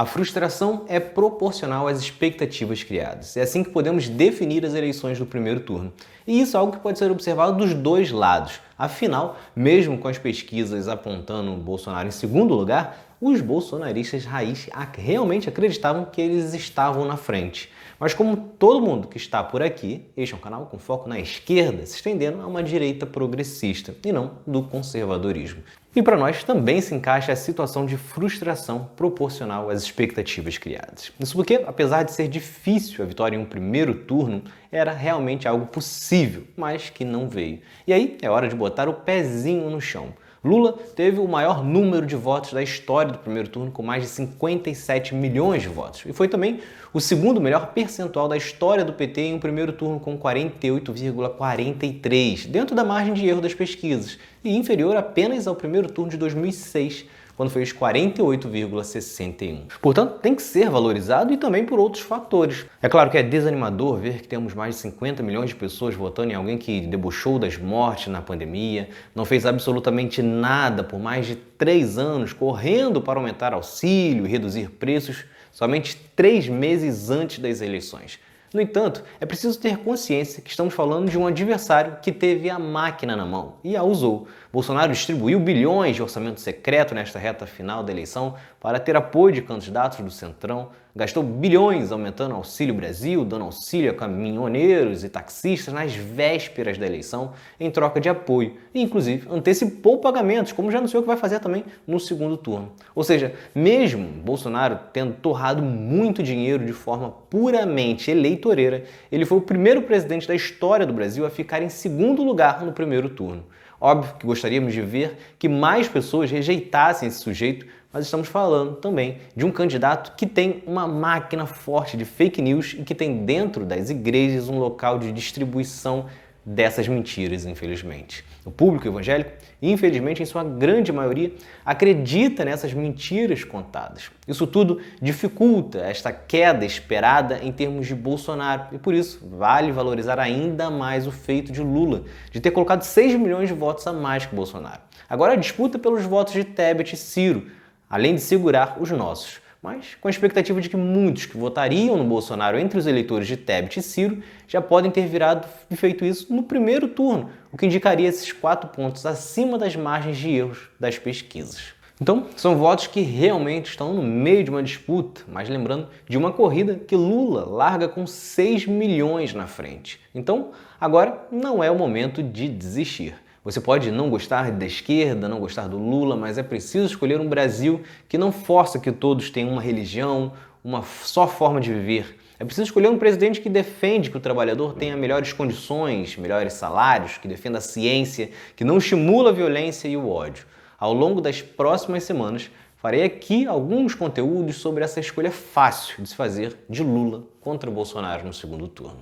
A frustração é proporcional às expectativas criadas. É assim que podemos definir as eleições do primeiro turno. E isso é algo que pode ser observado dos dois lados. Afinal, mesmo com as pesquisas apontando Bolsonaro em segundo lugar, os bolsonaristas raiz realmente acreditavam que eles estavam na frente. Mas como todo mundo que está por aqui, este é um canal com foco na esquerda, se estendendo a uma direita progressista e não do conservadorismo. E para nós também se encaixa a situação de frustração proporcional às expectativas criadas. Isso porque, apesar de ser difícil a vitória em um primeiro turno, era realmente algo possível, mas que não veio. E aí é hora de botar o pezinho no chão. Lula teve o maior número de votos da história do primeiro turno, com mais de 57 milhões de votos. E foi também o segundo melhor percentual da história do PT em um primeiro turno, com 48,43, dentro da margem de erro das pesquisas, e inferior apenas ao primeiro turno de 2006 quando fez 48,61. Portanto, tem que ser valorizado e também por outros fatores. É claro que é desanimador ver que temos mais de 50 milhões de pessoas votando em alguém que debochou das mortes na pandemia, não fez absolutamente nada por mais de três anos, correndo para aumentar auxílio e reduzir preços somente três meses antes das eleições. No entanto, é preciso ter consciência que estamos falando de um adversário que teve a máquina na mão e a usou. Bolsonaro distribuiu bilhões de orçamento secreto nesta reta final da eleição para ter apoio de candidatos do Centrão, gastou bilhões aumentando Auxílio Brasil, dando auxílio a caminhoneiros e taxistas nas vésperas da eleição em troca de apoio, e inclusive antecipou pagamentos, como já anunciou que vai fazer também no segundo turno. Ou seja, mesmo Bolsonaro tendo torrado muito dinheiro de forma puramente eleitoreira, ele foi o primeiro presidente da história do Brasil a ficar em segundo lugar no primeiro turno. Óbvio que gostaríamos de ver que mais pessoas rejeitassem esse sujeito, mas estamos falando também de um candidato que tem uma máquina forte de fake news e que tem dentro das igrejas um local de distribuição dessas mentiras, infelizmente. O público evangélico, infelizmente, em sua grande maioria, acredita nessas mentiras contadas. Isso tudo dificulta esta queda esperada em termos de Bolsonaro e por isso vale valorizar ainda mais o feito de Lula de ter colocado 6 milhões de votos a mais que Bolsonaro. Agora a disputa pelos votos de Tebet e Ciro, além de segurar os nossos mas com a expectativa de que muitos que votariam no Bolsonaro entre os eleitores de Tebet e Ciro já podem ter virado e feito isso no primeiro turno, o que indicaria esses quatro pontos acima das margens de erros das pesquisas. Então, são votos que realmente estão no meio de uma disputa, mas lembrando de uma corrida que Lula larga com 6 milhões na frente. Então, agora não é o momento de desistir. Você pode não gostar da esquerda, não gostar do Lula, mas é preciso escolher um Brasil que não força que todos tenham uma religião, uma só forma de viver. É preciso escolher um presidente que defende que o trabalhador tenha melhores condições, melhores salários, que defenda a ciência, que não estimula a violência e o ódio. Ao longo das próximas semanas, farei aqui alguns conteúdos sobre essa escolha fácil de se fazer de Lula contra Bolsonaro no segundo turno.